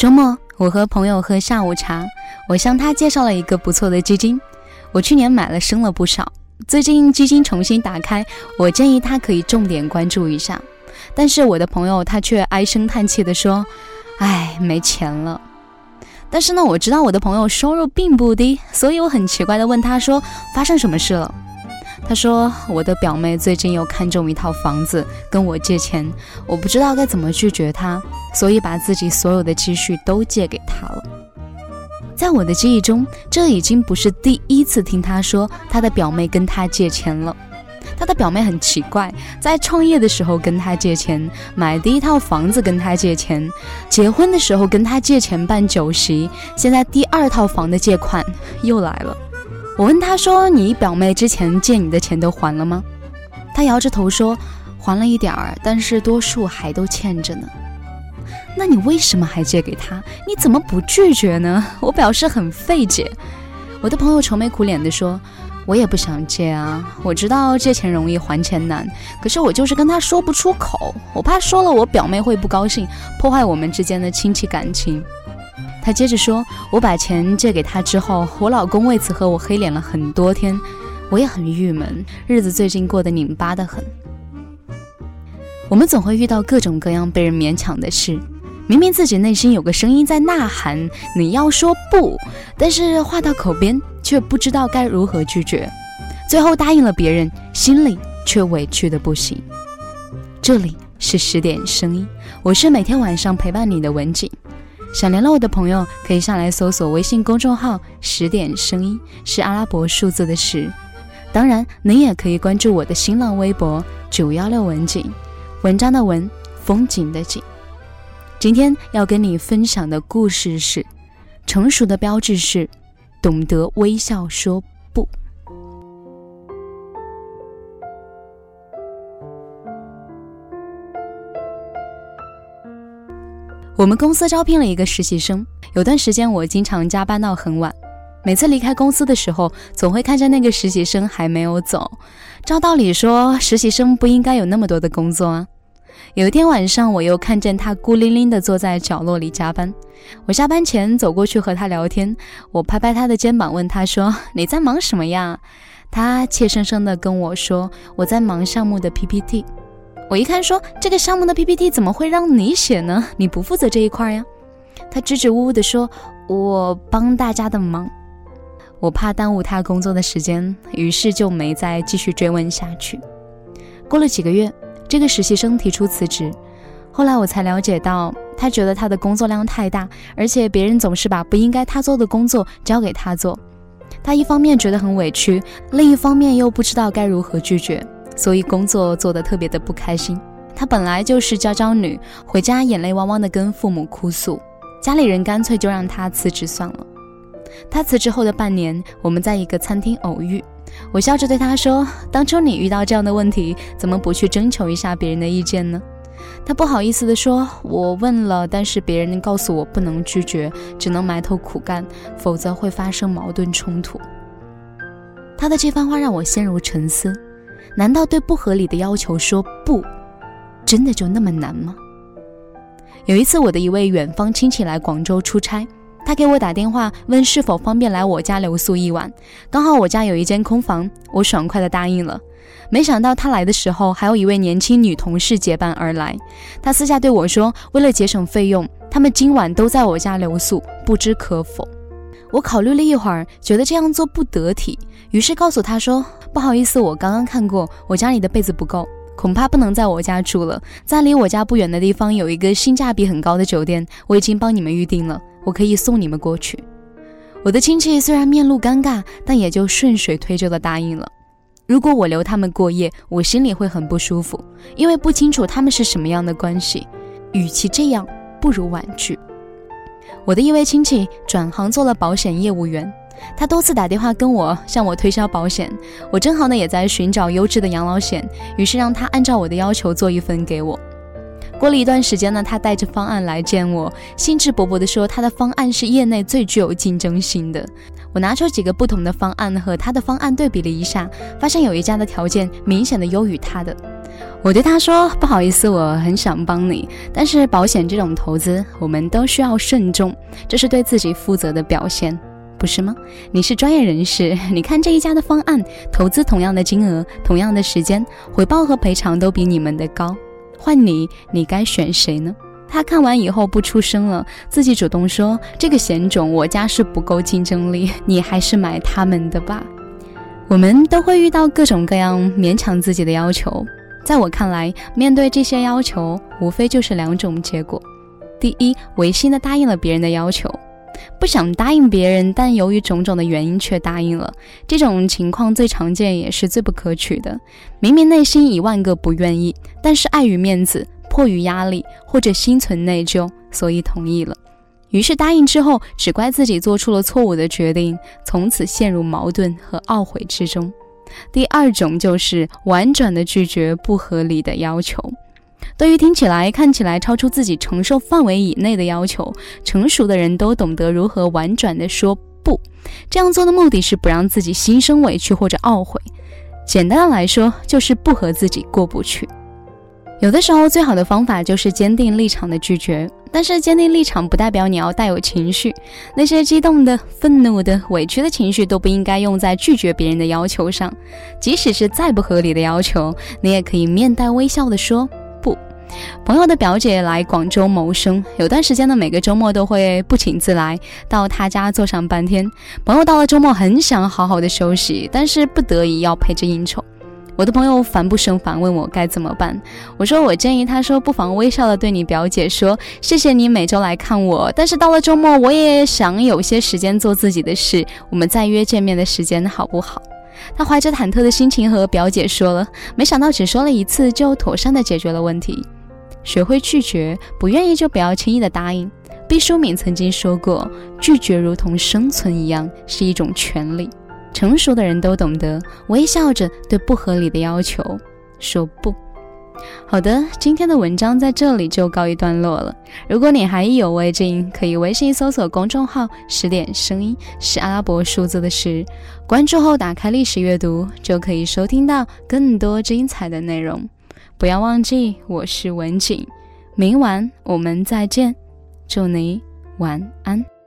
周末，我和朋友喝下午茶，我向他介绍了一个不错的基金。我去年买了，升了不少。最近基金重新打开，我建议他可以重点关注一下。但是我的朋友他却唉声叹气地说：“唉，没钱了。”但是呢，我知道我的朋友收入并不低，所以我很奇怪地问他说：“发生什么事了？”他说：“我的表妹最近又看中一套房子，跟我借钱，我不知道该怎么拒绝她，所以把自己所有的积蓄都借给她了。”在我的记忆中，这已经不是第一次听他说他的表妹跟他借钱了。他的表妹很奇怪，在创业的时候跟他借钱，买第一套房子跟他借钱，结婚的时候跟他借钱办酒席，现在第二套房的借款又来了。我问他说：“你表妹之前借你的钱都还了吗？”他摇着头说：“还了一点儿，但是多数还都欠着呢。”那你为什么还借给他？你怎么不拒绝呢？我表示很费解。我的朋友愁眉苦脸地说：“我也不想借啊，我知道借钱容易还钱难，可是我就是跟他说不出口，我怕说了我表妹会不高兴，破坏我们之间的亲戚感情。”他接着说：“我把钱借给他之后，我老公为此和我黑脸了很多天，我也很郁闷，日子最近过得拧巴得很。我们总会遇到各种各样被人勉强的事。”明明自己内心有个声音在呐喊，你要说不，但是话到口边却不知道该如何拒绝，最后答应了别人，心里却委屈的不行。这里是十点声音，我是每天晚上陪伴你的文景。想联络我的朋友，可以上来搜索微信公众号“十点声音”，是阿拉伯数字的十。当然，您也可以关注我的新浪微博“九幺六文景”，文章的文，风景的景。今天要跟你分享的故事是：成熟的标志是懂得微笑说不。我们公司招聘了一个实习生，有段时间我经常加班到很晚，每次离开公司的时候，总会看见那个实习生还没有走。照道理说，实习生不应该有那么多的工作啊。有一天晚上，我又看见他孤零零地坐在角落里加班。我下班前走过去和他聊天，我拍拍他的肩膀，问他说：“你在忙什么呀？”他怯生生地跟我说：“我在忙项目的 PPT。”我一看说：“这个项目的 PPT 怎么会让你写呢？你不负责这一块呀？”他支支吾吾地说：“我帮大家的忙。”我怕耽误他工作的时间，于是就没再继续追问下去。过了几个月。这个实习生提出辞职，后来我才了解到，他觉得他的工作量太大，而且别人总是把不应该他做的工作交给他做。他一方面觉得很委屈，另一方面又不知道该如何拒绝，所以工作做得特别的不开心。他本来就是娇娇女，回家眼泪汪汪的跟父母哭诉，家里人干脆就让他辞职算了。他辞职后的半年，我们在一个餐厅偶遇。我笑着对他说：“当初你遇到这样的问题，怎么不去征求一下别人的意见呢？”他不好意思地说：“我问了，但是别人告诉我不能拒绝，只能埋头苦干，否则会发生矛盾冲突。”他的这番话让我陷入沉思：难道对不合理的要求说不，真的就那么难吗？有一次，我的一位远方亲戚来广州出差。他给我打电话问是否方便来我家留宿一晚，刚好我家有一间空房，我爽快的答应了。没想到他来的时候，还有一位年轻女同事结伴而来。他私下对我说，为了节省费用，他们今晚都在我家留宿，不知可否。我考虑了一会儿，觉得这样做不得体，于是告诉他说，不好意思，我刚刚看过，我家里的被子不够，恐怕不能在我家住了。在离我家不远的地方有一个性价比很高的酒店，我已经帮你们预定了。我可以送你们过去。我的亲戚虽然面露尴尬，但也就顺水推舟的答应了。如果我留他们过夜，我心里会很不舒服，因为不清楚他们是什么样的关系。与其这样，不如婉拒。我的一位亲戚转行做了保险业务员，他多次打电话跟我向我推销保险，我正好呢也在寻找优质的养老险，于是让他按照我的要求做一份给我。过了一段时间呢，他带着方案来见我，兴致勃勃地说他的方案是业内最具有竞争性的。我拿出几个不同的方案和他的方案对比了一下，发现有一家的条件明显的优于他的。我对他说：“不好意思，我很想帮你，但是保险这种投资，我们都需要慎重，这是对自己负责的表现，不是吗？你是专业人士，你看这一家的方案，投资同样的金额，同样的时间，回报和赔偿都比你们的高，换你，你该选谁呢？”他看完以后不出声了，自己主动说：“这个险种我家是不够竞争力，你还是买他们的吧。”我们都会遇到各种各样勉强自己的要求。在我看来，面对这些要求，无非就是两种结果：第一，违心的答应了别人的要求，不想答应别人，但由于种种的原因却答应了。这种情况最常见，也是最不可取的。明明内心一万个不愿意，但是碍于面子、迫于压力或者心存内疚，所以同意了。于是答应之后，只怪自己做出了错误的决定，从此陷入矛盾和懊悔之中。第二种就是婉转的拒绝不合理的要求。对于听起来、看起来超出自己承受范围以内的要求，成熟的人都懂得如何婉转的说不。这样做的目的是不让自己心生委屈或者懊悔。简单的来说，就是不和自己过不去。有的时候，最好的方法就是坚定立场的拒绝。但是，坚定立场不代表你要带有情绪。那些激动的、愤怒的、委屈的情绪都不应该用在拒绝别人的要求上。即使是再不合理的要求，你也可以面带微笑的说不。朋友的表姐来广州谋生，有段时间呢，每个周末都会不请自来到他家坐上半天。朋友到了周末很想好好的休息，但是不得已要陪着应酬。我的朋友烦不胜烦，问我该怎么办。我说我建议他说，不妨微笑的对你表姐说，谢谢你每周来看我，但是到了周末我也想有些时间做自己的事，我们再约见面的时间好不好？他怀着忐忑的心情和表姐说了，没想到只说了一次就妥善的解决了问题。学会拒绝，不愿意就不要轻易的答应。毕淑敏曾经说过，拒绝如同生存一样，是一种权利。成熟的人都懂得微笑着对不合理的要求说不。好的，今天的文章在这里就告一段落了。如果你还意犹未尽，可以微信搜索公众号“十点声音”，是阿拉伯数字的十。关注后打开历史阅读，就可以收听到更多精彩的内容。不要忘记，我是文景，明晚我们再见，祝你晚安。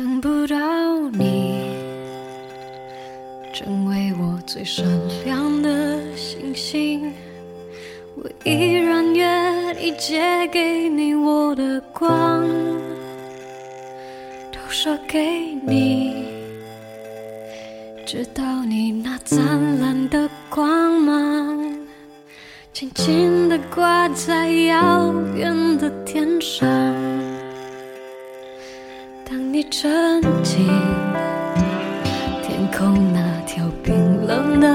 等不到你，成为我最闪亮的星星。我依然愿意借给你我的光，投射给你，直到你那灿烂的光芒，轻轻地挂在遥远的天上。沉浸天空那条冰冷的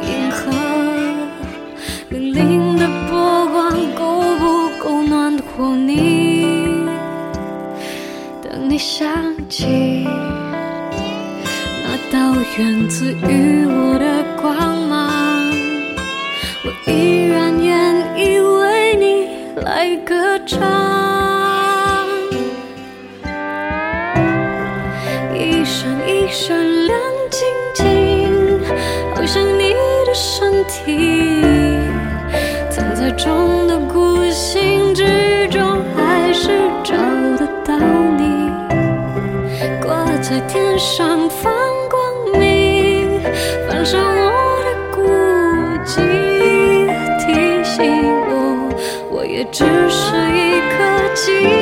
银河，粼粼的波光够不够暖和你？当你想起那道源自于我的光芒，我依然愿意为你来歌唱。闪亮晶晶，好像你的身体藏在中的孤星之中，还是找得到你。挂在天上放光明，反射我的孤寂，提醒我，我也只是一颗寂